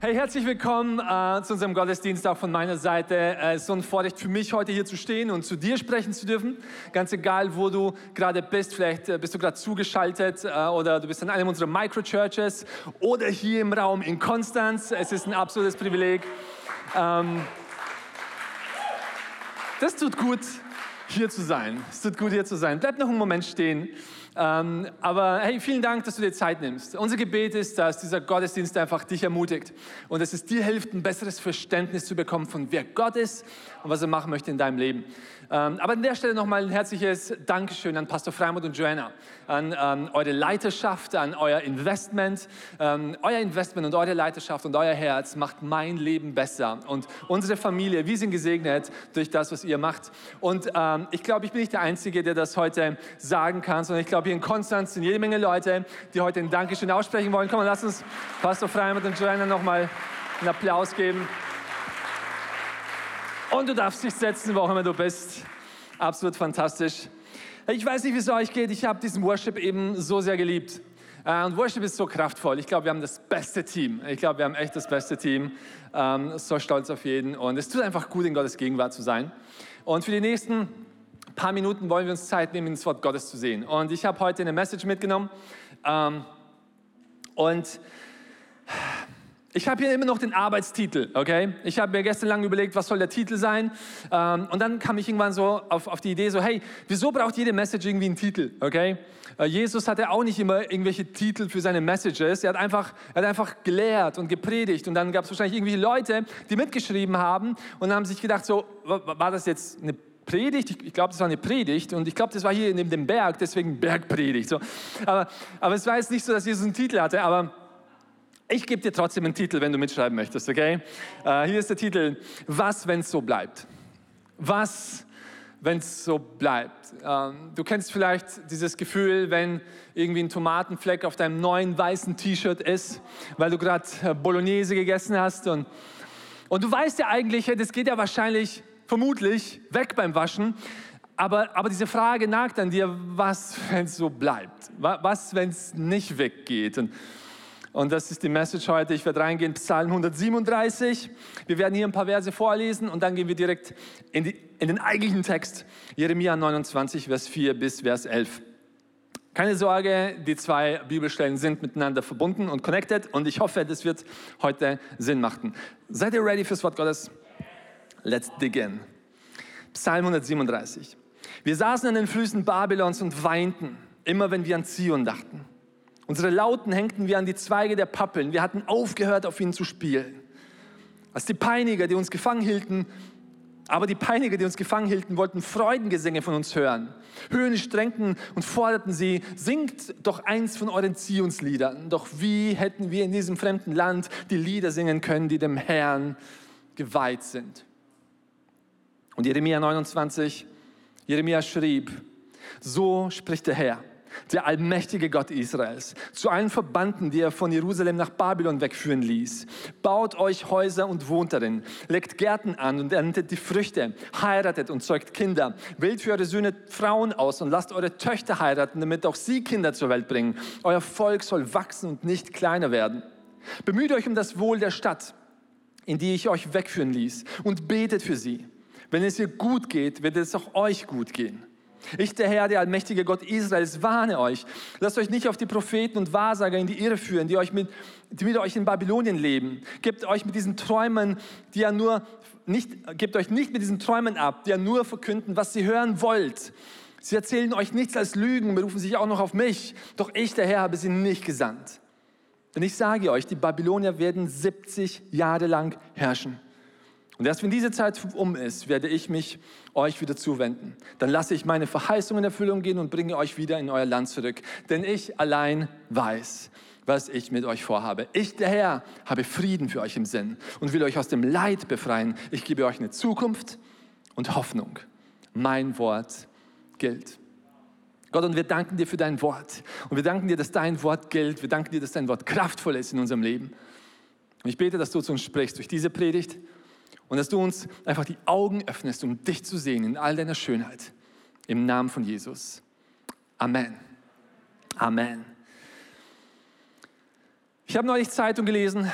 Hey, herzlich willkommen äh, zu unserem Gottesdienst auch von meiner Seite. Es ist so ein Vorrecht für mich, heute hier zu stehen und zu dir sprechen zu dürfen. Ganz egal, wo du gerade bist. Vielleicht äh, bist du gerade zugeschaltet äh, oder du bist in einem unserer Microchurches oder hier im Raum in Konstanz. Es ist ein absolutes Privileg. Ähm, das tut gut, hier zu sein. Es tut gut, hier zu sein. Bleib noch einen Moment stehen. Ähm, aber hey, vielen Dank, dass du dir Zeit nimmst. Unser Gebet ist, dass dieser Gottesdienst einfach dich ermutigt und dass es dir hilft, ein besseres Verständnis zu bekommen von wer Gott ist und was er machen möchte in deinem Leben. Ähm, aber an der Stelle nochmal ein herzliches Dankeschön an Pastor Freimund und Joanna, an ähm, eure Leiterschaft, an euer Investment. Ähm, euer Investment und eure Leiterschaft und euer Herz macht mein Leben besser. Und unsere Familie, wir sind gesegnet durch das, was ihr macht. Und ähm, ich glaube, ich bin nicht der Einzige, der das heute sagen kann, sondern ich glaube, hier in Konstanz sind jede Menge Leute, die heute ein Dankeschön aussprechen wollen. Komm, lass uns Pastor Freimund und Joanna nochmal einen Applaus geben. Und du darfst dich setzen, wo auch immer du bist. Absolut fantastisch. Ich weiß nicht, wie es euch geht. Ich habe diesen Worship eben so sehr geliebt. Äh, und Worship ist so kraftvoll. Ich glaube, wir haben das beste Team. Ich glaube, wir haben echt das beste Team. Ähm, so stolz auf jeden. Und es tut einfach gut, in Gottes Gegenwart zu sein. Und für die nächsten paar Minuten wollen wir uns Zeit nehmen, ins Wort Gottes zu sehen. Und ich habe heute eine Message mitgenommen. Ähm, und ich habe hier immer noch den Arbeitstitel, okay? Ich habe mir gestern lang überlegt, was soll der Titel sein? Ähm, und dann kam ich irgendwann so auf, auf die Idee, so, hey, wieso braucht jede Message irgendwie einen Titel, okay? Äh, Jesus hatte auch nicht immer irgendwelche Titel für seine Messages. Er hat einfach, er hat einfach gelehrt und gepredigt. Und dann gab es wahrscheinlich irgendwelche Leute, die mitgeschrieben haben und haben sich gedacht, so, war das jetzt eine Predigt, ich, glaube, das war eine Predigt und ich glaube, das war hier neben dem Berg, deswegen Bergpredigt. So. Aber, aber es war jetzt nicht so, dass Jesus einen Titel hatte, aber ich gebe dir trotzdem einen Titel, wenn du mitschreiben möchtest, okay? Uh, hier ist der Titel, Was, wenn es so bleibt? Was, wenn es so bleibt? Uh, du kennst vielleicht dieses Gefühl, wenn irgendwie ein Tomatenfleck auf deinem neuen weißen T-Shirt ist, weil du gerade äh, Bolognese gegessen hast und, und du weißt ja eigentlich, das geht ja wahrscheinlich, vermutlich, weg beim Waschen, aber, aber diese Frage nagt an dir, was, wenn es so bleibt? Was, wenn es nicht weggeht? Und, und das ist die Message heute. Ich werde reingehen, Psalm 137. Wir werden hier ein paar Verse vorlesen und dann gehen wir direkt in, die, in den eigentlichen Text. Jeremia 29, Vers 4 bis Vers 11. Keine Sorge, die zwei Bibelstellen sind miteinander verbunden und connected und ich hoffe, das wird heute Sinn machen. Seid ihr ready fürs Wort Gottes? Let's dig in. Psalm 137. Wir saßen an den Füßen Babylons und weinten, immer wenn wir an Zion dachten. Unsere Lauten hängten wir an die Zweige der Pappeln. Wir hatten aufgehört, auf ihnen zu spielen. Als die Peiniger, die uns gefangen hielten, aber die Peiniger, die uns gefangen hielten, wollten Freudengesänge von uns hören. Höhnisch drängten und forderten sie, singt doch eins von euren Zionsliedern. Doch wie hätten wir in diesem fremden Land die Lieder singen können, die dem Herrn geweiht sind? Und Jeremia 29, Jeremia schrieb, so spricht der Herr der allmächtige Gott Israels, zu allen Verbannten, die er von Jerusalem nach Babylon wegführen ließ. Baut euch Häuser und wohnt darin, legt Gärten an und erntet die Früchte, heiratet und zeugt Kinder, wählt für eure Söhne Frauen aus und lasst eure Töchter heiraten, damit auch sie Kinder zur Welt bringen. Euer Volk soll wachsen und nicht kleiner werden. Bemüht euch um das Wohl der Stadt, in die ich euch wegführen ließ, und betet für sie. Wenn es ihr gut geht, wird es auch euch gut gehen. Ich, der Herr, der allmächtige Gott Israels, warne euch. Lasst euch nicht auf die Propheten und Wahrsager in die Irre führen, die, euch mit, die mit euch in Babylonien leben. Gebt euch mit diesen Träumen, die ja nur nicht, gebt euch nicht mit diesen Träumen ab, die ja nur verkünden, was ihr hören wollt. Sie erzählen euch nichts als Lügen, berufen sich auch noch auf mich. Doch ich, der Herr, habe sie nicht gesandt. Denn ich sage euch, die Babylonier werden 70 Jahre lang herrschen. Und erst wenn diese Zeit um ist, werde ich mich euch wieder zuwenden. Dann lasse ich meine Verheißung in Erfüllung gehen und bringe euch wieder in euer Land zurück. Denn ich allein weiß, was ich mit euch vorhabe. Ich, der Herr, habe Frieden für euch im Sinn und will euch aus dem Leid befreien. Ich gebe euch eine Zukunft und Hoffnung. Mein Wort gilt. Gott, und wir danken dir für dein Wort. Und wir danken dir, dass dein Wort gilt. Wir danken dir, dass dein Wort kraftvoll ist in unserem Leben. Und ich bete, dass du zu uns sprichst durch diese Predigt und dass du uns einfach die Augen öffnest, um dich zu sehen in all deiner Schönheit. Im Namen von Jesus. Amen. Amen. Ich habe neulich Zeitung gelesen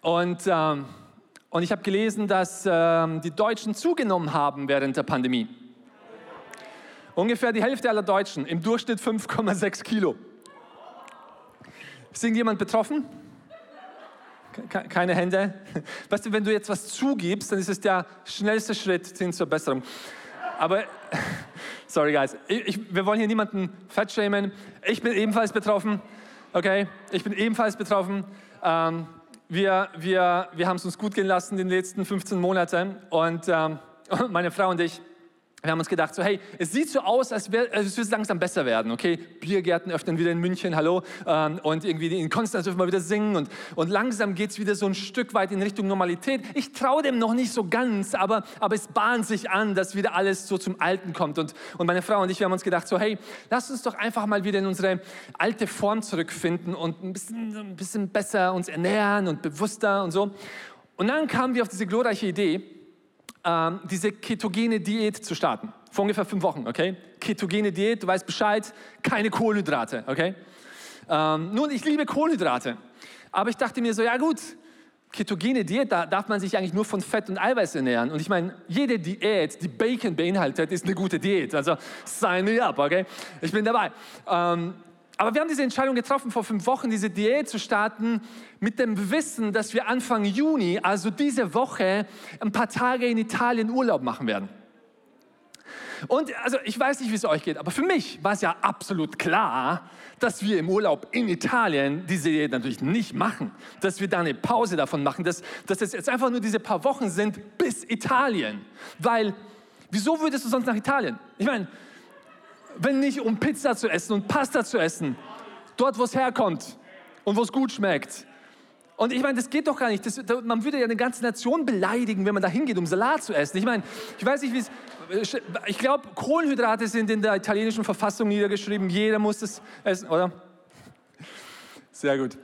und, ähm, und ich habe gelesen, dass ähm, die Deutschen zugenommen haben während der Pandemie. Ungefähr die Hälfte aller Deutschen, im Durchschnitt 5,6 Kilo. Ist irgendjemand betroffen? Keine Hände? Weißt du, wenn du jetzt was zugibst, dann ist es der schnellste Schritt hin zur Besserung. Aber, sorry guys, ich, wir wollen hier niemanden fettschämen. Ich bin ebenfalls betroffen. Okay, ich bin ebenfalls betroffen. Ähm, wir wir, wir haben es uns gut gehen lassen in den letzten 15 Monaten und ähm, meine Frau und ich, wir haben uns gedacht, so hey, es sieht so aus, als, würde es langsam besser werden, okay? Biergärten öffnen wieder in München, hallo, ähm, und irgendwie in Konstanz dürfen wir wieder singen und, und langsam geht es wieder so ein Stück weit in Richtung Normalität. Ich traue dem noch nicht so ganz, aber, aber es bahnt sich an, dass wieder alles so zum Alten kommt. Und, und meine Frau und ich, wir haben uns gedacht, so hey, lass uns doch einfach mal wieder in unsere alte Form zurückfinden und ein bisschen, ein bisschen besser uns ernähren und bewusster und so. Und dann kamen wir auf diese glorreiche Idee, ähm, diese ketogene Diät zu starten. Vor ungefähr fünf Wochen, okay? Ketogene Diät, du weißt Bescheid, keine Kohlenhydrate, okay? Ähm, nun, ich liebe Kohlenhydrate. Aber ich dachte mir so, ja gut, ketogene Diät, da darf man sich eigentlich nur von Fett und Eiweiß ernähren. Und ich meine, jede Diät, die Bacon beinhaltet, ist eine gute Diät. Also sign me up, okay? Ich bin dabei. Ähm, aber wir haben diese Entscheidung getroffen, vor fünf Wochen diese Diät zu starten, mit dem Wissen, dass wir Anfang Juni, also diese Woche, ein paar Tage in Italien Urlaub machen werden. Und also ich weiß nicht, wie es euch geht, aber für mich war es ja absolut klar, dass wir im Urlaub in Italien diese Diät natürlich nicht machen, dass wir da eine Pause davon machen, dass, dass es jetzt einfach nur diese paar Wochen sind bis Italien. Weil, wieso würdest du sonst nach Italien? Ich meine, wenn nicht um Pizza zu essen und Pasta zu essen, dort wo es herkommt und wo es gut schmeckt. Und ich meine, das geht doch gar nicht. Das, man würde ja eine ganze Nation beleidigen, wenn man da hingeht, um Salat zu essen. Ich meine, ich weiß nicht, wie es. Ich glaube, Kohlenhydrate sind in der italienischen Verfassung niedergeschrieben. Jeder muss das essen, oder? Sehr gut.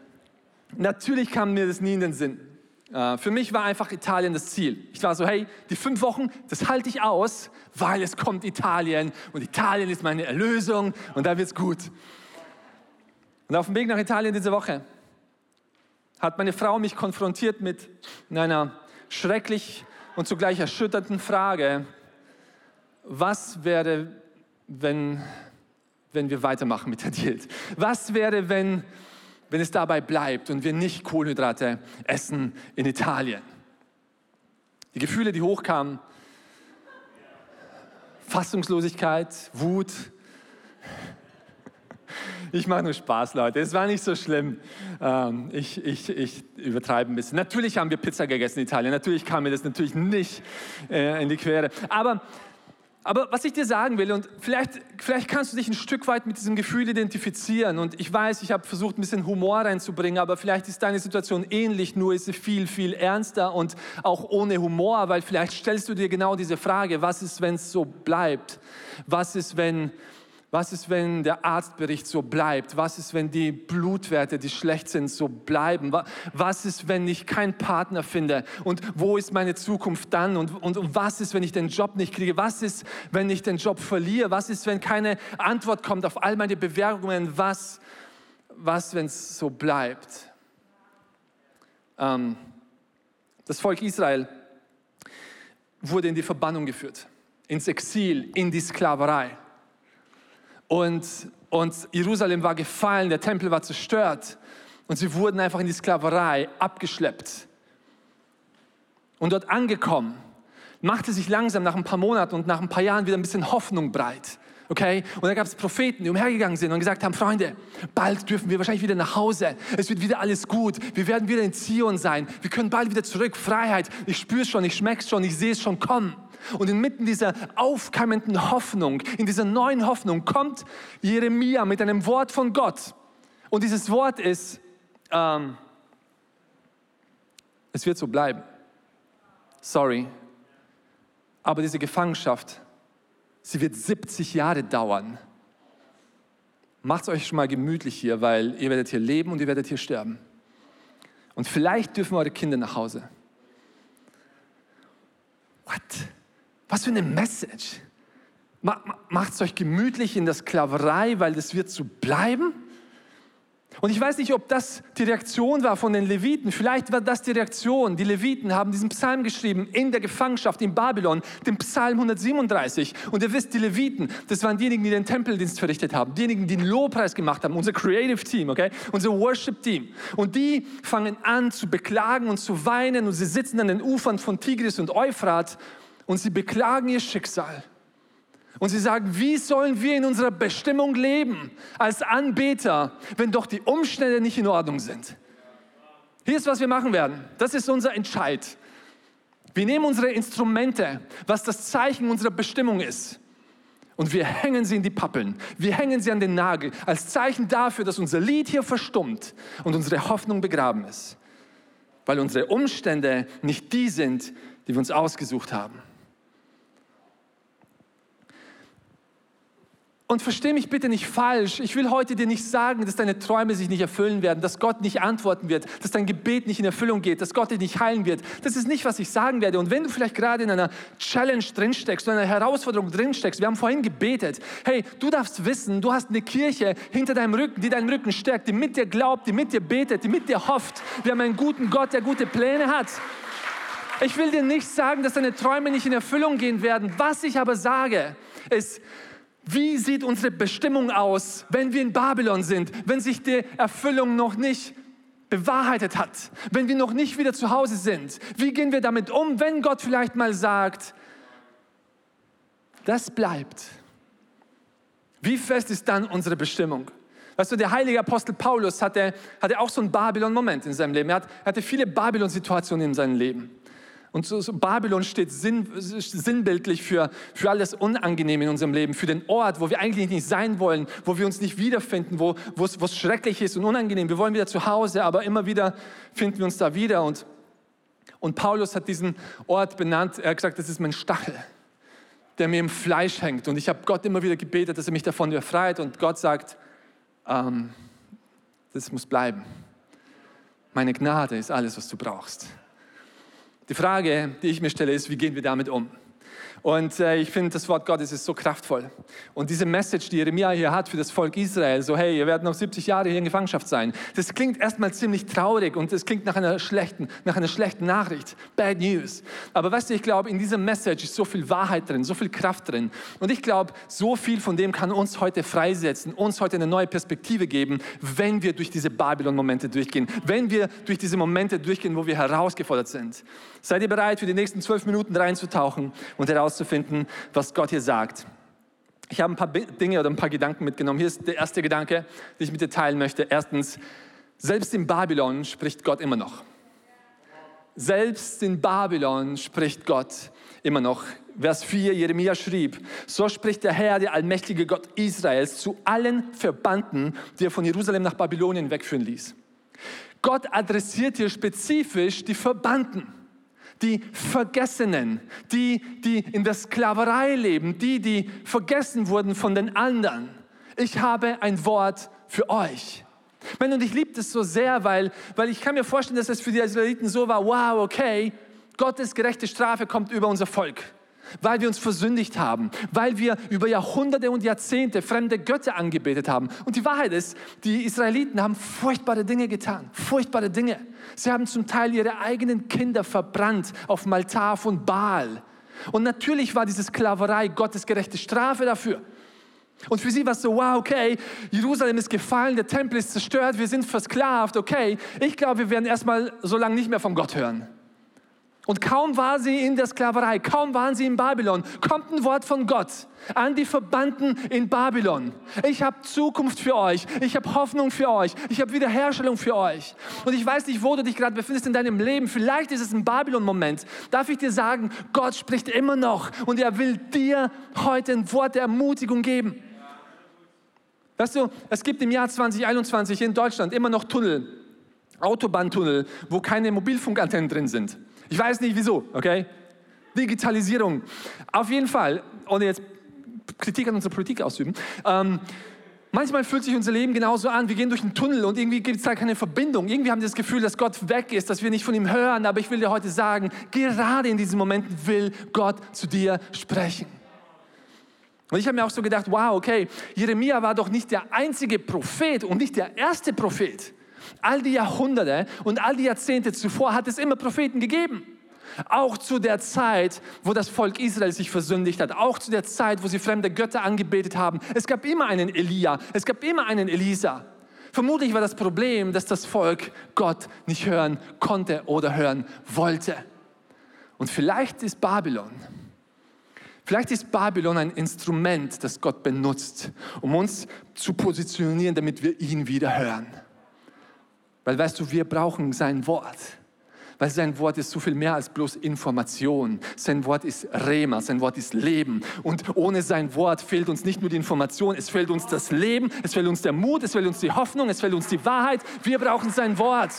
Natürlich kam mir das nie in den Sinn. Äh, für mich war einfach Italien das Ziel. Ich war so, hey, die fünf Wochen, das halte ich aus, weil es kommt Italien und Italien ist meine Erlösung und da wird es gut. Und auf dem Weg nach Italien diese Woche hat meine Frau mich konfrontiert mit einer schrecklich und zugleich erschütternden Frage, was wäre, wenn, wenn wir weitermachen mit der Diät? Was wäre, wenn wenn es dabei bleibt und wir nicht Kohlenhydrate essen in Italien. Die Gefühle, die hochkamen, Fassungslosigkeit, Wut. Ich mache nur Spaß, Leute. Es war nicht so schlimm. Ähm, ich, ich, ich übertreibe ein bisschen. Natürlich haben wir Pizza gegessen in Italien. Natürlich kam mir das natürlich nicht äh, in die Quere. Aber aber was ich dir sagen will, und vielleicht, vielleicht kannst du dich ein Stück weit mit diesem Gefühl identifizieren. Und ich weiß, ich habe versucht, ein bisschen Humor reinzubringen, aber vielleicht ist deine Situation ähnlich, nur ist sie viel, viel ernster und auch ohne Humor, weil vielleicht stellst du dir genau diese Frage, was ist, wenn es so bleibt? Was ist, wenn was ist, wenn der Arztbericht so bleibt? Was ist, wenn die Blutwerte, die schlecht sind, so bleiben? Was ist, wenn ich keinen Partner finde? Und wo ist meine Zukunft dann? Und, und, und was ist, wenn ich den Job nicht kriege? Was ist, wenn ich den Job verliere? Was ist, wenn keine Antwort kommt auf all meine Bewerbungen? Was, was wenn es so bleibt? Ähm, das Volk Israel wurde in die Verbannung geführt, ins Exil, in die Sklaverei. Und, und Jerusalem war gefallen, der Tempel war zerstört und sie wurden einfach in die Sklaverei abgeschleppt. Und dort angekommen, machte sich langsam nach ein paar Monaten und nach ein paar Jahren wieder ein bisschen Hoffnung breit. Okay? Und da gab es Propheten, die umhergegangen sind und gesagt haben, Freunde, bald dürfen wir wahrscheinlich wieder nach Hause. Es wird wieder alles gut. Wir werden wieder in Zion sein. Wir können bald wieder zurück. Freiheit. Ich spüre es schon, ich schmecke es schon, ich sehe es schon kommen. Und inmitten dieser aufkeimenden Hoffnung, in dieser neuen Hoffnung, kommt Jeremia mit einem Wort von Gott. Und dieses Wort ist, ähm, es wird so bleiben. Sorry. Aber diese Gefangenschaft, sie wird 70 Jahre dauern. macht es euch schon mal gemütlich hier, weil ihr werdet hier leben und ihr werdet hier sterben. Und vielleicht dürfen eure Kinder nach Hause. What? Was für eine Message. Macht es euch gemütlich in der Sklaverei, weil das wird so bleiben? Und ich weiß nicht, ob das die Reaktion war von den Leviten. Vielleicht war das die Reaktion. Die Leviten haben diesen Psalm geschrieben in der Gefangenschaft in Babylon, den Psalm 137. Und ihr wisst, die Leviten, das waren diejenigen, die den Tempeldienst verrichtet haben, diejenigen, die den Lobpreis gemacht haben, unser Creative Team, okay, unser Worship Team. Und die fangen an zu beklagen und zu weinen und sie sitzen an den Ufern von Tigris und Euphrat und sie beklagen ihr Schicksal. Und sie sagen, wie sollen wir in unserer Bestimmung leben als Anbeter, wenn doch die Umstände nicht in Ordnung sind? Hier ist, was wir machen werden. Das ist unser Entscheid. Wir nehmen unsere Instrumente, was das Zeichen unserer Bestimmung ist, und wir hängen sie in die Pappeln. Wir hängen sie an den Nagel als Zeichen dafür, dass unser Lied hier verstummt und unsere Hoffnung begraben ist, weil unsere Umstände nicht die sind, die wir uns ausgesucht haben. Und verstehe mich bitte nicht falsch. Ich will heute dir nicht sagen, dass deine Träume sich nicht erfüllen werden, dass Gott nicht antworten wird, dass dein Gebet nicht in Erfüllung geht, dass Gott dich nicht heilen wird. Das ist nicht, was ich sagen werde. Und wenn du vielleicht gerade in einer Challenge drinsteckst, in einer Herausforderung drinsteckst, wir haben vorhin gebetet, hey, du darfst wissen, du hast eine Kirche hinter deinem Rücken, die deinen Rücken stärkt, die mit dir glaubt, die mit dir betet, die mit dir hofft. Wir haben einen guten Gott, der gute Pläne hat. Ich will dir nicht sagen, dass deine Träume nicht in Erfüllung gehen werden. Was ich aber sage, ist, wie sieht unsere Bestimmung aus, wenn wir in Babylon sind, wenn sich die Erfüllung noch nicht bewahrheitet hat, wenn wir noch nicht wieder zu Hause sind? Wie gehen wir damit um, wenn Gott vielleicht mal sagt, das bleibt? Wie fest ist dann unsere Bestimmung? Weißt du, der heilige Apostel Paulus hatte, hatte auch so einen Babylon-Moment in seinem Leben. Er, hat, er hatte viele Babylon-Situationen in seinem Leben. Und so, so Babylon steht sinn, sinnbildlich für, für alles Unangenehme in unserem Leben, für den Ort, wo wir eigentlich nicht sein wollen, wo wir uns nicht wiederfinden, wo es schrecklich ist und unangenehm. Wir wollen wieder zu Hause, aber immer wieder finden wir uns da wieder. Und, und Paulus hat diesen Ort benannt. Er hat gesagt, das ist mein Stachel, der mir im Fleisch hängt. Und ich habe Gott immer wieder gebetet, dass er mich davon befreit. Und Gott sagt, ähm, das muss bleiben. Meine Gnade ist alles, was du brauchst. Die Frage, die ich mir stelle, ist, wie gehen wir damit um? Und äh, ich finde, das Wort Gottes ist so kraftvoll. Und diese Message, die Jeremia hier hat für das Volk Israel, so hey, ihr werdet noch 70 Jahre hier in Gefangenschaft sein, das klingt erstmal ziemlich traurig und das klingt nach einer schlechten, nach einer schlechten Nachricht. Bad News. Aber weißt du, ich glaube, in dieser Message ist so viel Wahrheit drin, so viel Kraft drin. Und ich glaube, so viel von dem kann uns heute freisetzen, uns heute eine neue Perspektive geben, wenn wir durch diese Babylon-Momente durchgehen, wenn wir durch diese Momente durchgehen, wo wir herausgefordert sind. Seid ihr bereit, für die nächsten zwölf Minuten reinzutauchen und heraus herauszufinden, was Gott hier sagt. Ich habe ein paar Dinge oder ein paar Gedanken mitgenommen. Hier ist der erste Gedanke, den ich mit dir teilen möchte. Erstens, selbst in Babylon spricht Gott immer noch. Selbst in Babylon spricht Gott immer noch. Vers 4, Jeremia schrieb, so spricht der Herr, der allmächtige Gott Israels, zu allen Verbannten, die er von Jerusalem nach Babylonien wegführen ließ. Gott adressiert hier spezifisch die Verbannten die Vergessenen, die, die in der Sklaverei leben, die, die vergessen wurden von den anderen. Ich habe ein Wort für euch. und ich liebe das so sehr, weil, weil ich kann mir vorstellen, dass es für die Israeliten so war, wow, okay, Gottes gerechte Strafe kommt über unser Volk weil wir uns versündigt haben, weil wir über Jahrhunderte und Jahrzehnte fremde Götter angebetet haben. Und die Wahrheit ist, die Israeliten haben furchtbare Dinge getan, furchtbare Dinge. Sie haben zum Teil ihre eigenen Kinder verbrannt auf dem Altar von Baal. Und natürlich war diese Sklaverei Gottes gerechte Strafe dafür. Und für sie war es so, wow, okay, Jerusalem ist gefallen, der Tempel ist zerstört, wir sind versklavt, okay. Ich glaube, wir werden erstmal so lange nicht mehr von Gott hören. Und kaum war sie in der Sklaverei, kaum waren sie in Babylon, kommt ein Wort von Gott an die Verbannten in Babylon. Ich habe Zukunft für euch, ich habe Hoffnung für euch, ich habe Wiederherstellung für euch. Und ich weiß nicht, wo du dich gerade befindest in deinem Leben. Vielleicht ist es ein Babylon-Moment. Darf ich dir sagen, Gott spricht immer noch und er will dir heute ein Wort der Ermutigung geben. Weißt du, es gibt im Jahr 2021 in Deutschland immer noch Tunnel, Autobahntunnel, wo keine Mobilfunkantennen drin sind. Ich weiß nicht wieso, okay? Digitalisierung. Auf jeden Fall, ohne jetzt Kritik an unserer Politik auszuüben. Ähm, Manchmal fühlt sich unser Leben genauso an. Wir gehen durch einen Tunnel und irgendwie gibt es da keine Verbindung. Irgendwie haben wir das Gefühl, dass Gott weg ist, dass wir nicht von ihm hören. Aber ich will dir heute sagen, gerade in diesen Momenten will Gott zu dir sprechen. Und ich habe mir auch so gedacht, wow, okay, Jeremia war doch nicht der einzige Prophet und nicht der erste Prophet. All die Jahrhunderte und all die Jahrzehnte zuvor hat es immer Propheten gegeben. Auch zu der Zeit, wo das Volk Israel sich versündigt hat, auch zu der Zeit, wo sie fremde Götter angebetet haben. Es gab immer einen Elia, es gab immer einen Elisa. Vermutlich war das Problem, dass das Volk Gott nicht hören konnte oder hören wollte. Und vielleicht ist Babylon, vielleicht ist Babylon ein Instrument, das Gott benutzt, um uns zu positionieren, damit wir ihn wieder hören. Weil weißt du, wir brauchen sein Wort weil sein Wort ist so viel mehr als bloß Information. Sein Wort ist Rema, sein Wort ist Leben. Und ohne sein Wort fehlt uns nicht nur die Information, es fehlt uns das Leben, es fehlt uns der Mut, es fehlt uns die Hoffnung, es fehlt uns die Wahrheit. Wir brauchen sein Wort.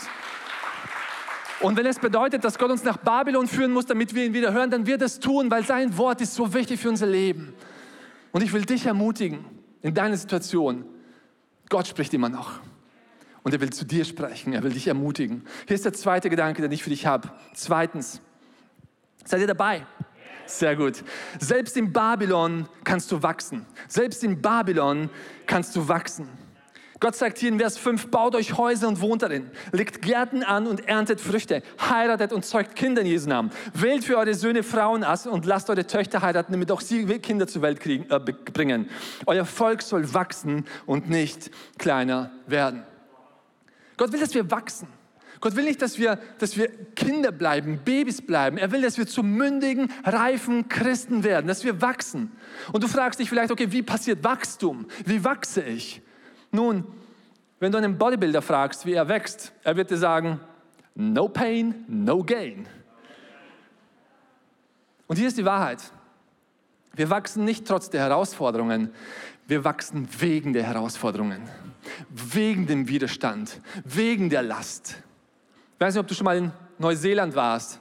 Und wenn es bedeutet, dass Gott uns nach Babylon führen muss, damit wir ihn wieder hören, dann wird es tun, weil sein Wort ist so wichtig für unser Leben. Und ich will dich ermutigen in deiner Situation. Gott spricht immer noch. Und er will zu dir sprechen, er will dich ermutigen. Hier ist der zweite Gedanke, den ich für dich habe. Zweitens, seid ihr dabei? Sehr gut. Selbst in Babylon kannst du wachsen. Selbst in Babylon kannst du wachsen. Gott sagt hier in Vers 5, baut euch Häuser und wohnt darin, legt Gärten an und erntet Früchte, heiratet und zeugt Kinder in Jesu Namen, wählt für eure Söhne Frauen aus und lasst eure Töchter heiraten, damit auch sie Kinder zur Welt kriegen, äh, bringen. Euer Volk soll wachsen und nicht kleiner werden. Gott will, dass wir wachsen. Gott will nicht, dass wir, dass wir Kinder bleiben, Babys bleiben. Er will, dass wir zu mündigen, reifen Christen werden, dass wir wachsen. Und du fragst dich vielleicht, okay, wie passiert Wachstum? Wie wachse ich? Nun, wenn du einen Bodybuilder fragst, wie er wächst, er wird dir sagen, no pain, no gain. Und hier ist die Wahrheit. Wir wachsen nicht trotz der Herausforderungen, wir wachsen wegen der Herausforderungen, wegen dem Widerstand, wegen der Last. Ich weiß nicht, ob du schon mal in Neuseeland warst,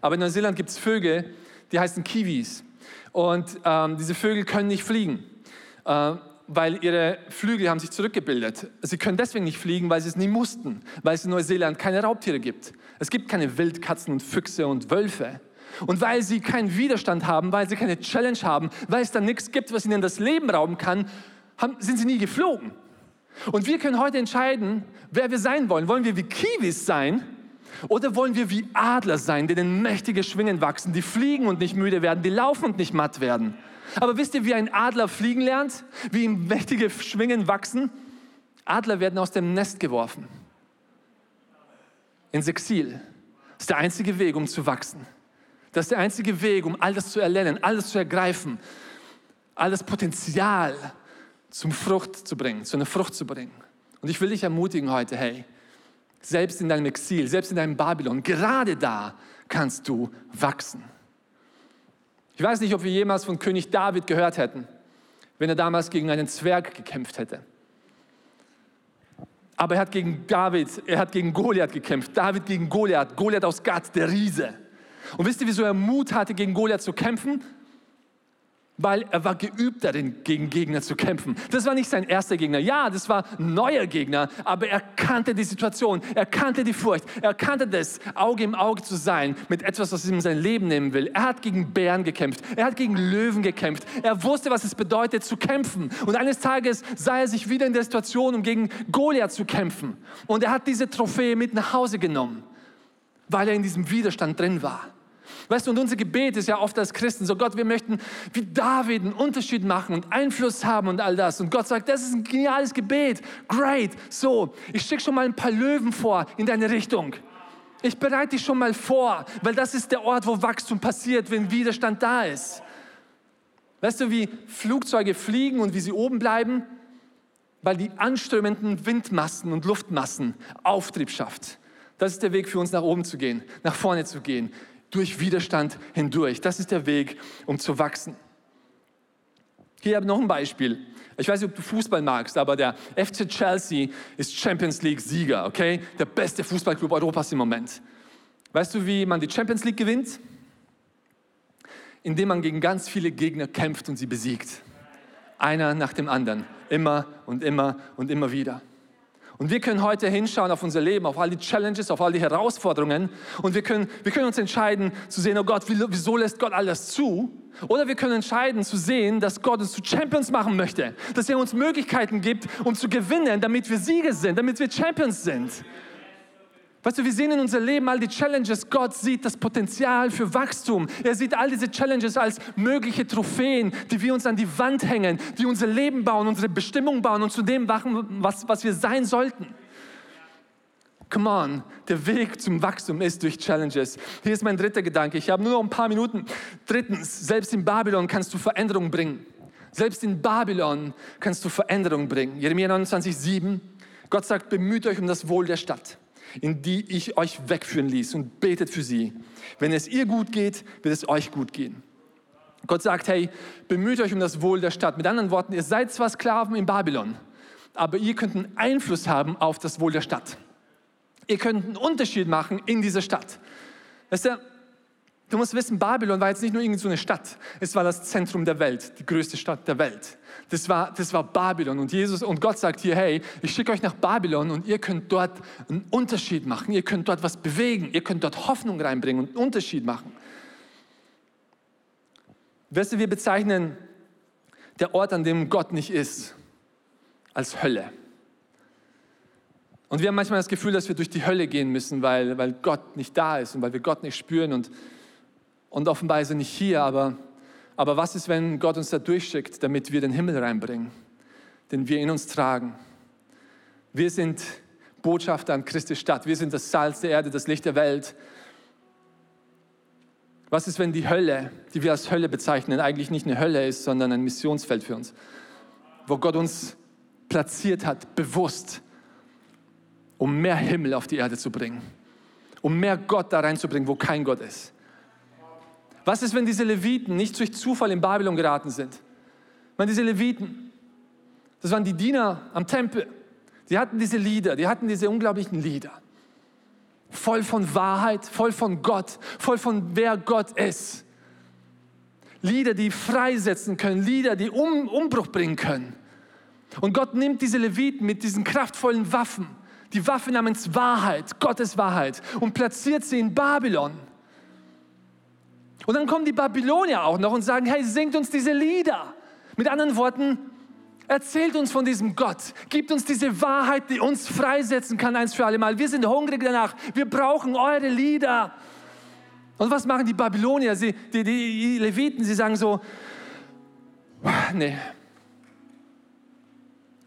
aber in Neuseeland gibt es Vögel, die heißen Kiwis. Und ähm, diese Vögel können nicht fliegen, äh, weil ihre Flügel haben sich zurückgebildet. Sie können deswegen nicht fliegen, weil sie es nie mussten, weil es in Neuseeland keine Raubtiere gibt. Es gibt keine Wildkatzen und Füchse und Wölfe. Und weil sie keinen Widerstand haben, weil sie keine Challenge haben, weil es da nichts gibt, was ihnen das Leben rauben kann, haben, sind sie nie geflogen. Und wir können heute entscheiden, wer wir sein wollen. Wollen wir wie Kiwis sein oder wollen wir wie Adler sein, denen mächtige Schwingen wachsen, die fliegen und nicht müde werden, die laufen und nicht matt werden? Aber wisst ihr, wie ein Adler fliegen lernt? Wie ihm mächtige Schwingen wachsen? Adler werden aus dem Nest geworfen. Ins Exil. Das ist der einzige Weg, um zu wachsen. Das ist der einzige Weg, um all das zu erlernen, alles zu ergreifen, all das Potenzial zum Frucht zu bringen, zu einer Frucht zu bringen. Und ich will dich ermutigen heute, hey, selbst in deinem Exil, selbst in deinem Babylon, gerade da kannst du wachsen. Ich weiß nicht, ob wir jemals von König David gehört hätten, wenn er damals gegen einen Zwerg gekämpft hätte. Aber er hat gegen David, er hat gegen Goliath gekämpft. David gegen Goliath, Goliath aus Gad, der Riese. Und wisst ihr, wieso er Mut hatte, gegen Goliath zu kämpfen? Weil er war geübt darin, gegen Gegner zu kämpfen. Das war nicht sein erster Gegner. Ja, das war ein neuer Gegner, aber er kannte die Situation, er kannte die Furcht, er kannte das, Auge im Auge zu sein mit etwas, was ihm sein Leben nehmen will. Er hat gegen Bären gekämpft, er hat gegen Löwen gekämpft, er wusste, was es bedeutet zu kämpfen. Und eines Tages sah er sich wieder in der Situation, um gegen Goliath zu kämpfen. Und er hat diese Trophäe mit nach Hause genommen, weil er in diesem Widerstand drin war. Weißt du, und unser Gebet ist ja oft als Christen so, Gott, wir möchten wie David einen Unterschied machen und Einfluss haben und all das. Und Gott sagt, das ist ein geniales Gebet. Great. So, ich schicke schon mal ein paar Löwen vor in deine Richtung. Ich bereite dich schon mal vor, weil das ist der Ort, wo Wachstum passiert, wenn Widerstand da ist. Weißt du, wie Flugzeuge fliegen und wie sie oben bleiben? Weil die anströmenden Windmassen und Luftmassen Auftrieb schafft. Das ist der Weg für uns, nach oben zu gehen, nach vorne zu gehen durch Widerstand hindurch. Das ist der Weg, um zu wachsen. Hier habe ich noch ein Beispiel. Ich weiß nicht, ob du Fußball magst, aber der FC Chelsea ist Champions League Sieger, okay? Der beste Fußballclub Europas im Moment. Weißt du, wie man die Champions League gewinnt? Indem man gegen ganz viele Gegner kämpft und sie besiegt. Einer nach dem anderen. immer und immer und immer wieder. Und wir können heute hinschauen auf unser Leben, auf all die Challenges, auf all die Herausforderungen. Und wir können, wir können uns entscheiden zu sehen, oh Gott, wieso lässt Gott all das zu? Oder wir können entscheiden zu sehen, dass Gott uns zu Champions machen möchte. Dass er uns Möglichkeiten gibt, um zu gewinnen, damit wir Sieger sind, damit wir Champions sind. Weißt du, wir sehen in unser Leben all die Challenges. Gott sieht das Potenzial für Wachstum. Er sieht all diese Challenges als mögliche Trophäen, die wir uns an die Wand hängen, die unser Leben bauen, unsere Bestimmung bauen und zu dem machen, was, was wir sein sollten. Come on, der Weg zum Wachstum ist durch Challenges. Hier ist mein dritter Gedanke. Ich habe nur noch ein paar Minuten. Drittens, selbst in Babylon kannst du Veränderung bringen. Selbst in Babylon kannst du Veränderung bringen. Jeremia 29, 7. Gott sagt, bemüht euch um das Wohl der Stadt in die ich euch wegführen ließ und betet für sie. Wenn es ihr gut geht, wird es euch gut gehen. Gott sagt, hey, bemüht euch um das Wohl der Stadt. Mit anderen Worten, ihr seid zwar Sklaven in Babylon, aber ihr könnt einen Einfluss haben auf das Wohl der Stadt. Ihr könnt einen Unterschied machen in dieser Stadt. Weißt du, du musst wissen, Babylon war jetzt nicht nur irgendeine Stadt, es war das Zentrum der Welt, die größte Stadt der Welt. Das war, das war Babylon. Und Jesus und Gott sagt hier, hey, ich schicke euch nach Babylon und ihr könnt dort einen Unterschied machen. Ihr könnt dort was bewegen. Ihr könnt dort Hoffnung reinbringen und einen Unterschied machen. Weißt du, wir bezeichnen der Ort, an dem Gott nicht ist, als Hölle. Und wir haben manchmal das Gefühl, dass wir durch die Hölle gehen müssen, weil, weil Gott nicht da ist und weil wir Gott nicht spüren und, und offenbar ist er nicht hier, aber aber was ist, wenn Gott uns da durchschickt, damit wir den Himmel reinbringen, den wir in uns tragen? Wir sind Botschafter an Christi Stadt. Wir sind das Salz der Erde, das Licht der Welt. Was ist, wenn die Hölle, die wir als Hölle bezeichnen, eigentlich nicht eine Hölle ist, sondern ein Missionsfeld für uns, wo Gott uns platziert hat, bewusst, um mehr Himmel auf die Erde zu bringen, um mehr Gott da reinzubringen, wo kein Gott ist. Was ist, wenn diese Leviten nicht durch Zufall in Babylon geraten sind? Meine, diese Leviten, das waren die Diener am Tempel. Die hatten diese Lieder, die hatten diese unglaublichen Lieder. Voll von Wahrheit, voll von Gott, voll von wer Gott ist. Lieder, die freisetzen können, Lieder, die um, Umbruch bringen können. Und Gott nimmt diese Leviten mit diesen kraftvollen Waffen, die Waffe namens Wahrheit, Gottes Wahrheit, und platziert sie in Babylon. Und dann kommen die Babylonier auch noch und sagen, hey, singt uns diese Lieder. Mit anderen Worten, erzählt uns von diesem Gott. Gibt uns diese Wahrheit, die uns freisetzen kann, eins für alle Mal. Wir sind hungrig danach. Wir brauchen eure Lieder. Und was machen die Babylonier, sie, die, die Leviten? Sie sagen so, nee,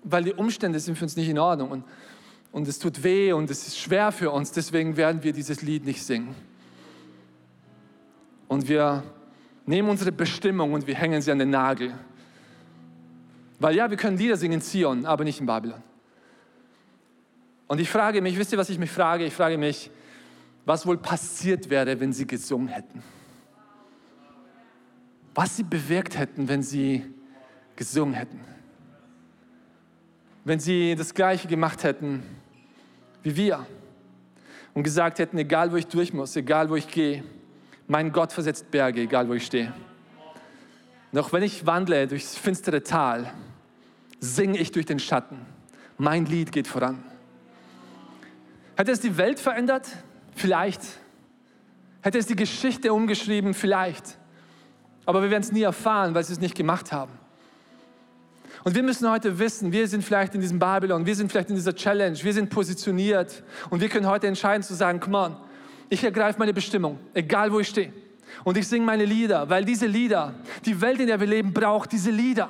weil die Umstände sind für uns nicht in Ordnung und, und es tut weh und es ist schwer für uns, deswegen werden wir dieses Lied nicht singen und wir nehmen unsere Bestimmung und wir hängen sie an den Nagel. Weil ja, wir können Lieder singen in Zion, aber nicht in Babylon. Und ich frage mich, wisst ihr, was ich mich frage? Ich frage mich, was wohl passiert wäre, wenn sie gesungen hätten. Was sie bewirkt hätten, wenn sie gesungen hätten. Wenn sie das Gleiche gemacht hätten wie wir und gesagt hätten, egal wo ich durch muss, egal wo ich gehe, mein Gott versetzt Berge, egal wo ich stehe. Noch wenn ich wandle durchs finstere Tal, singe ich durch den Schatten. Mein Lied geht voran. Hätte es die Welt verändert? Vielleicht. Hätte es die Geschichte umgeschrieben? Vielleicht. Aber wir werden es nie erfahren, weil sie es nicht gemacht haben. Und wir müssen heute wissen, wir sind vielleicht in diesem Babylon, wir sind vielleicht in dieser Challenge, wir sind positioniert und wir können heute entscheiden zu sagen, come on, ich ergreife meine Bestimmung, egal wo ich stehe. Und ich singe meine Lieder, weil diese Lieder, die Welt, in der wir leben, braucht diese Lieder.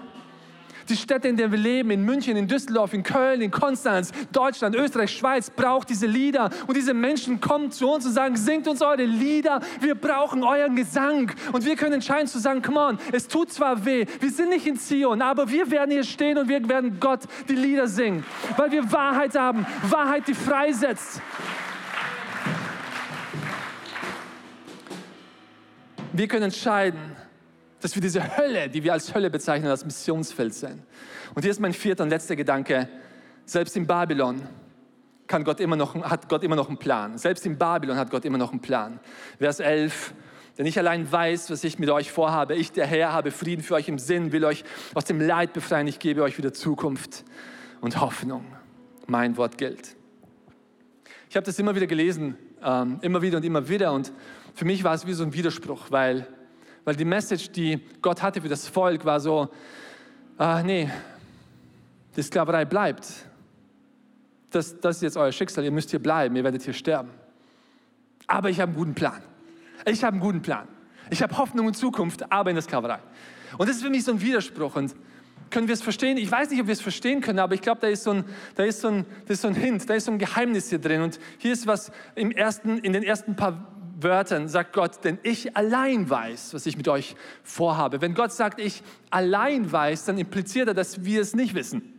Die Städte, in denen wir leben, in München, in Düsseldorf, in Köln, in Konstanz, Deutschland, Österreich, Schweiz, braucht diese Lieder. Und diese Menschen kommen zu uns und sagen, singt uns eure Lieder, wir brauchen euren Gesang. Und wir können entscheiden zu sagen, come on, es tut zwar weh, wir sind nicht in Zion, aber wir werden hier stehen und wir werden Gott die Lieder singen, weil wir Wahrheit haben, Wahrheit, die freisetzt. Wir können entscheiden, dass wir diese Hölle, die wir als Hölle bezeichnen, als Missionsfeld sehen. Und hier ist mein vierter und letzter Gedanke. Selbst in Babylon kann Gott immer noch, hat Gott immer noch einen Plan. Selbst in Babylon hat Gott immer noch einen Plan. Vers 11. Denn ich allein weiß, was ich mit euch vorhabe. Ich, der Herr, habe Frieden für euch im Sinn, will euch aus dem Leid befreien. Ich gebe euch wieder Zukunft und Hoffnung. Mein Wort gilt. Ich habe das immer wieder gelesen, ähm, immer wieder und immer wieder. Und für mich war es wie so ein Widerspruch, weil, weil die Message, die Gott hatte für das Volk, war so, ah, nee, die Sklaverei bleibt. Das, das ist jetzt euer Schicksal, ihr müsst hier bleiben, ihr werdet hier sterben. Aber ich habe einen guten Plan. Ich habe einen guten Plan. Ich habe Hoffnung und Zukunft, aber in der Sklaverei. Und das ist für mich so ein Widerspruch. Und können wir es verstehen? Ich weiß nicht, ob wir es verstehen können, aber ich glaube, da ist so ein, da so das ist so ein Hint, da ist so ein Geheimnis hier drin. Und hier ist was im ersten, in den ersten paar Wörtern sagt Gott, denn ich allein weiß, was ich mit euch vorhabe. Wenn Gott sagt, ich allein weiß, dann impliziert er, dass wir es nicht wissen.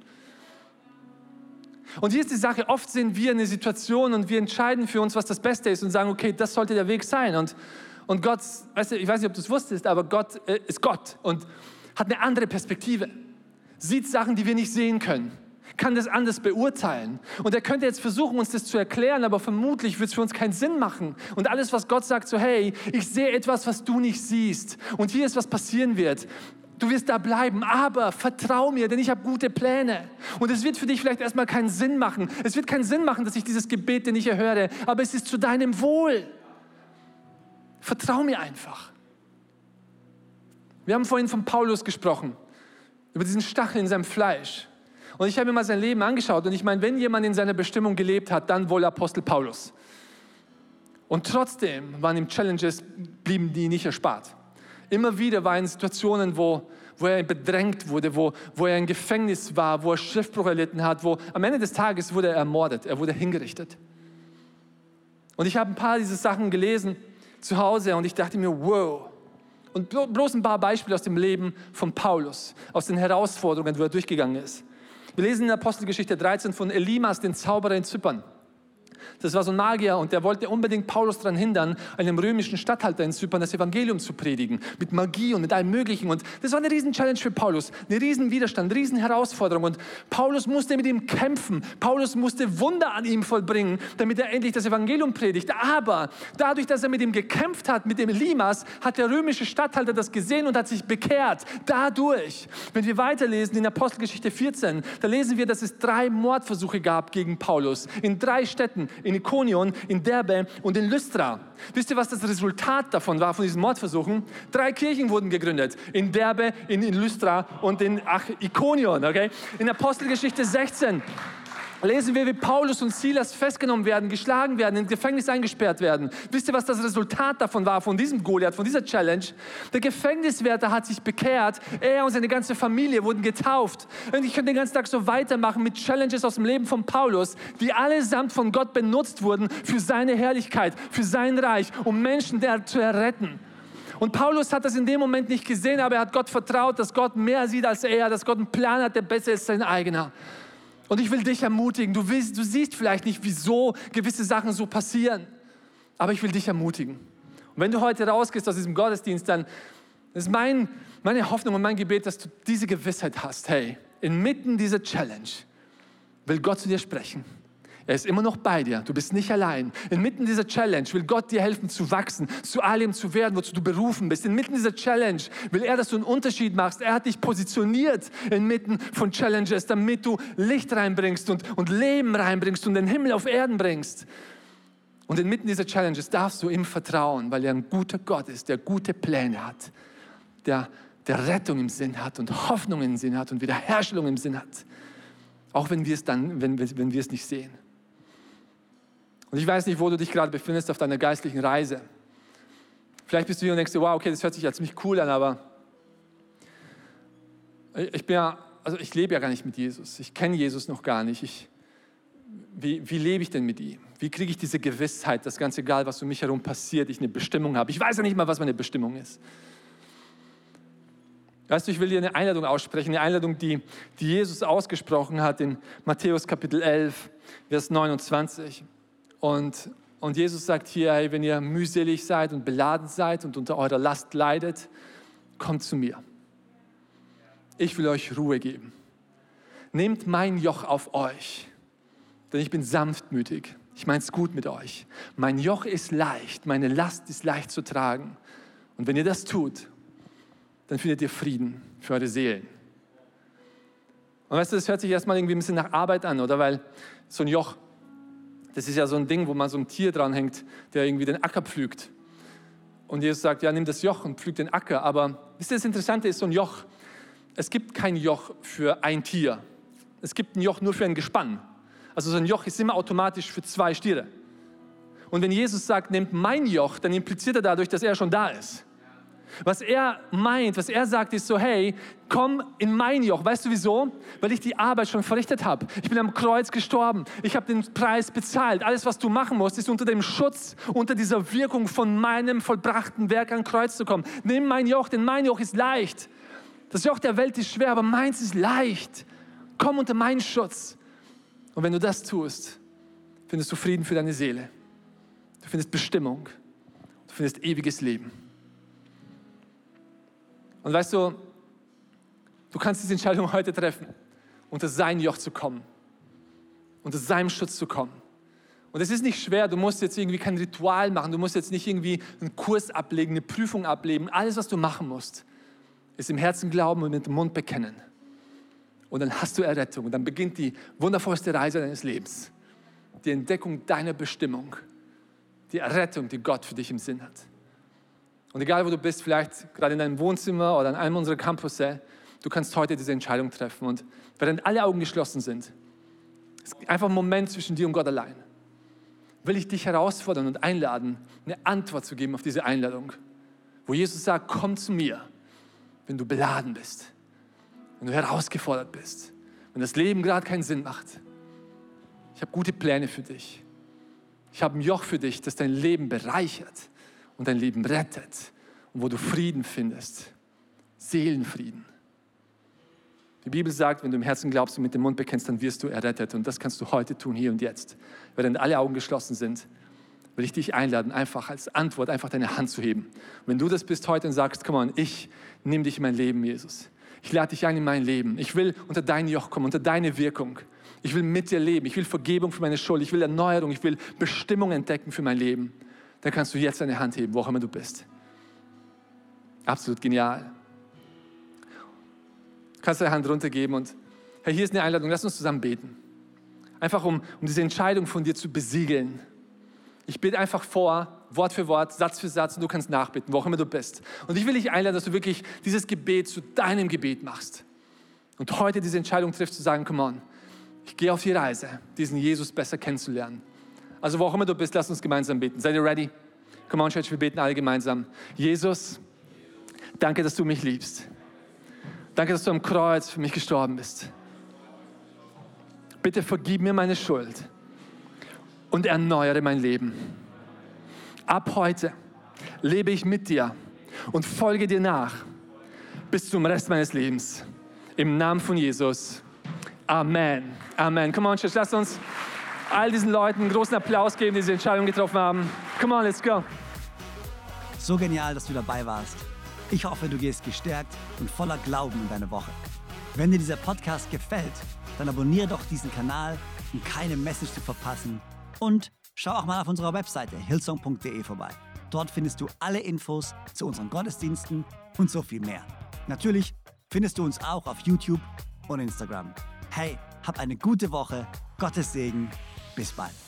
Und hier ist die Sache, oft sind wir in einer Situation und wir entscheiden für uns, was das Beste ist und sagen, okay, das sollte der Weg sein. Und, und Gott, weißt du, ich weiß nicht, ob du es wusstest, aber Gott äh, ist Gott und hat eine andere Perspektive, sieht Sachen, die wir nicht sehen können, kann das anders beurteilen. Und er könnte jetzt versuchen, uns das zu erklären, aber vermutlich wird es für uns keinen Sinn machen. Und alles, was Gott sagt, so, hey, ich sehe etwas, was du nicht siehst. Und hier ist, was passieren wird. Du wirst da bleiben, aber vertrau mir, denn ich habe gute Pläne. Und es wird für dich vielleicht erstmal keinen Sinn machen. Es wird keinen Sinn machen, dass ich dieses Gebet dir nicht erhöre, aber es ist zu deinem Wohl. Vertrau mir einfach. Wir haben vorhin von Paulus gesprochen, über diesen Stachel in seinem Fleisch. Und ich habe mir mal sein Leben angeschaut und ich meine, wenn jemand in seiner Bestimmung gelebt hat, dann wohl Apostel Paulus. Und trotzdem waren ihm Challenges, blieben die nicht erspart. Immer wieder war er in Situationen, wo, wo er bedrängt wurde, wo, wo er im Gefängnis war, wo er Schriftbruch erlitten hat, wo am Ende des Tages wurde er ermordet, er wurde hingerichtet. Und ich habe ein paar dieser Sachen gelesen zu Hause und ich dachte mir, wow. Und bloß ein paar Beispiele aus dem Leben von Paulus, aus den Herausforderungen, wo er durchgegangen ist. Wir lesen in Apostelgeschichte 13 von Elimas, den Zauberer in Zypern. Das war so ein Magier und der wollte unbedingt Paulus daran hindern, einem römischen Statthalter in Zypern das Evangelium zu predigen. Mit Magie und mit allem Möglichen. Und das war eine riesen Challenge für Paulus. Eine riesen Widerstand, eine riesen Herausforderung. Und Paulus musste mit ihm kämpfen. Paulus musste Wunder an ihm vollbringen, damit er endlich das Evangelium predigt. Aber dadurch, dass er mit ihm gekämpft hat, mit dem Limas, hat der römische Statthalter das gesehen und hat sich bekehrt. Dadurch. Wenn wir weiterlesen in Apostelgeschichte 14, da lesen wir, dass es drei Mordversuche gab gegen Paulus. In drei Städten in Ikonion, in Derbe und in Lystra. Wisst ihr, was das Resultat davon war, von diesen Mordversuchen? Drei Kirchen wurden gegründet. In Derbe, in, in Lystra und in ach, Ikonion. Okay? In Apostelgeschichte 16 lesen wir, wie Paulus und Silas festgenommen werden, geschlagen werden, ins Gefängnis eingesperrt werden. Wisst ihr, was das Resultat davon war, von diesem Goliath, von dieser Challenge? Der Gefängniswärter hat sich bekehrt, er und seine ganze Familie wurden getauft. Und ich könnte den ganzen Tag so weitermachen mit Challenges aus dem Leben von Paulus, die allesamt von Gott benutzt wurden für seine Herrlichkeit, für sein Reich, um Menschen zu erretten. Und Paulus hat das in dem Moment nicht gesehen, aber er hat Gott vertraut, dass Gott mehr sieht als er, dass Gott einen Plan hat, der besser ist als sein eigener. Und ich will dich ermutigen. Du, willst, du siehst vielleicht nicht, wieso gewisse Sachen so passieren. Aber ich will dich ermutigen. Und wenn du heute rausgehst aus diesem Gottesdienst, dann ist mein, meine Hoffnung und mein Gebet, dass du diese Gewissheit hast. Hey, inmitten dieser Challenge will Gott zu dir sprechen. Er ist immer noch bei dir. Du bist nicht allein. Inmitten dieser Challenge will Gott dir helfen zu wachsen, zu allem zu werden, wozu du berufen bist. Inmitten dieser Challenge will er, dass du einen Unterschied machst. Er hat dich positioniert inmitten von Challenges, damit du Licht reinbringst und, und Leben reinbringst und den Himmel auf Erden bringst. Und inmitten dieser Challenges darfst du ihm vertrauen, weil er ein guter Gott ist, der gute Pläne hat, der, der Rettung im Sinn hat und Hoffnung im Sinn hat und Wiederherstellung im Sinn hat. Auch wenn wir es dann, wenn, wenn wir es nicht sehen. Und ich weiß nicht, wo du dich gerade befindest auf deiner geistlichen Reise. Vielleicht bist du hier und denkst dir, wow, okay, das hört sich ja ziemlich cool an, aber ich bin ja, also ich lebe ja gar nicht mit Jesus. Ich kenne Jesus noch gar nicht. Ich, wie, wie lebe ich denn mit ihm? Wie kriege ich diese Gewissheit, dass ganz egal, was um mich herum passiert, ich eine Bestimmung habe? Ich weiß ja nicht mal, was meine Bestimmung ist. Weißt du, ich will dir eine Einladung aussprechen, eine Einladung, die, die Jesus ausgesprochen hat in Matthäus Kapitel 11, Vers 29. Und, und Jesus sagt hier, hey, wenn ihr mühselig seid und beladen seid und unter eurer Last leidet, kommt zu mir. Ich will euch Ruhe geben. Nehmt mein Joch auf euch, denn ich bin sanftmütig. Ich meine es gut mit euch. Mein Joch ist leicht, meine Last ist leicht zu tragen. Und wenn ihr das tut, dann findet ihr Frieden für eure Seelen. Und weißt du, das hört sich erstmal irgendwie ein bisschen nach Arbeit an, oder? Weil so ein Joch, das ist ja so ein Ding, wo man so ein Tier dranhängt, der irgendwie den Acker pflügt. Und Jesus sagt, ja, nimm das Joch und pflüg den Acker. Aber wisst ihr, das Interessante ist, so ein Joch, es gibt kein Joch für ein Tier. Es gibt ein Joch nur für ein Gespann. Also so ein Joch ist immer automatisch für zwei Stiere. Und wenn Jesus sagt, nehmt mein Joch, dann impliziert er dadurch, dass er schon da ist. Was er meint, was er sagt, ist so, hey, komm in mein Joch. Weißt du wieso? Weil ich die Arbeit schon verrichtet habe. Ich bin am Kreuz gestorben. Ich habe den Preis bezahlt. Alles, was du machen musst, ist unter dem Schutz, unter dieser Wirkung von meinem vollbrachten Werk an Kreuz zu kommen. Nimm mein Joch, denn mein Joch ist leicht. Das Joch der Welt ist schwer, aber meins ist leicht. Komm unter meinen Schutz. Und wenn du das tust, findest du Frieden für deine Seele. Du findest Bestimmung. Du findest ewiges Leben. Und weißt du, du kannst diese Entscheidung heute treffen, unter sein Joch zu kommen, unter seinem Schutz zu kommen. Und es ist nicht schwer, du musst jetzt irgendwie kein Ritual machen, du musst jetzt nicht irgendwie einen Kurs ablegen, eine Prüfung ablegen. Alles, was du machen musst, ist im Herzen glauben und mit dem Mund bekennen. Und dann hast du Errettung und dann beginnt die wundervollste Reise deines Lebens. Die Entdeckung deiner Bestimmung, die Errettung, die Gott für dich im Sinn hat. Und egal wo du bist, vielleicht gerade in deinem Wohnzimmer oder an einem unserer Campusse, du kannst heute diese Entscheidung treffen. Und während alle Augen geschlossen sind, ist einfach ein Moment zwischen dir und Gott allein. Will ich dich herausfordern und einladen, eine Antwort zu geben auf diese Einladung. Wo Jesus sagt, komm zu mir, wenn du beladen bist, wenn du herausgefordert bist, wenn das Leben gerade keinen Sinn macht. Ich habe gute Pläne für dich. Ich habe ein Joch für dich, das dein Leben bereichert und dein Leben rettet und wo du Frieden findest. Seelenfrieden. Die Bibel sagt, wenn du im Herzen glaubst und mit dem Mund bekennst, dann wirst du errettet. Und das kannst du heute tun, hier und jetzt. Während alle Augen geschlossen sind, will ich dich einladen, einfach als Antwort einfach deine Hand zu heben. Und wenn du das bist heute und sagst, komm on, ich nehme dich in mein Leben, Jesus. Ich lade dich ein in mein Leben. Ich will unter dein Joch kommen, unter deine Wirkung. Ich will mit dir leben. Ich will Vergebung für meine Schuld. Ich will Erneuerung. Ich will Bestimmung entdecken für mein Leben dann kannst du jetzt deine Hand heben, wo auch immer du bist. Absolut genial. Du kannst deine Hand runtergeben und hey, hier ist eine Einladung, lass uns zusammen beten. Einfach um, um diese Entscheidung von dir zu besiegeln. Ich bete einfach vor, Wort für Wort, Satz für Satz und du kannst nachbeten, wo auch immer du bist. Und ich will dich einladen, dass du wirklich dieses Gebet zu deinem Gebet machst. Und heute diese Entscheidung triffst, zu sagen, come on, ich gehe auf die Reise, diesen Jesus besser kennenzulernen. Also wo auch immer du bist, lass uns gemeinsam beten. Seid ihr ready? Come on, Church, wir beten alle gemeinsam. Jesus, danke, dass du mich liebst. Danke, dass du am Kreuz für mich gestorben bist. Bitte vergib mir meine Schuld und erneuere mein Leben. Ab heute lebe ich mit dir und folge dir nach bis zum Rest meines Lebens. Im Namen von Jesus. Amen. Amen. Come on, Church, lass uns all diesen Leuten einen großen Applaus geben, die diese Entscheidung getroffen haben. Come on, let's go. So genial, dass du dabei warst. Ich hoffe, du gehst gestärkt und voller Glauben in deine Woche. Wenn dir dieser Podcast gefällt, dann abonniere doch diesen Kanal, um keine Message zu verpassen. Und schau auch mal auf unserer Webseite hillsong.de vorbei. Dort findest du alle Infos zu unseren Gottesdiensten und so viel mehr. Natürlich findest du uns auch auf YouTube und Instagram. Hey, hab eine gute Woche, Gottes Segen bis bald.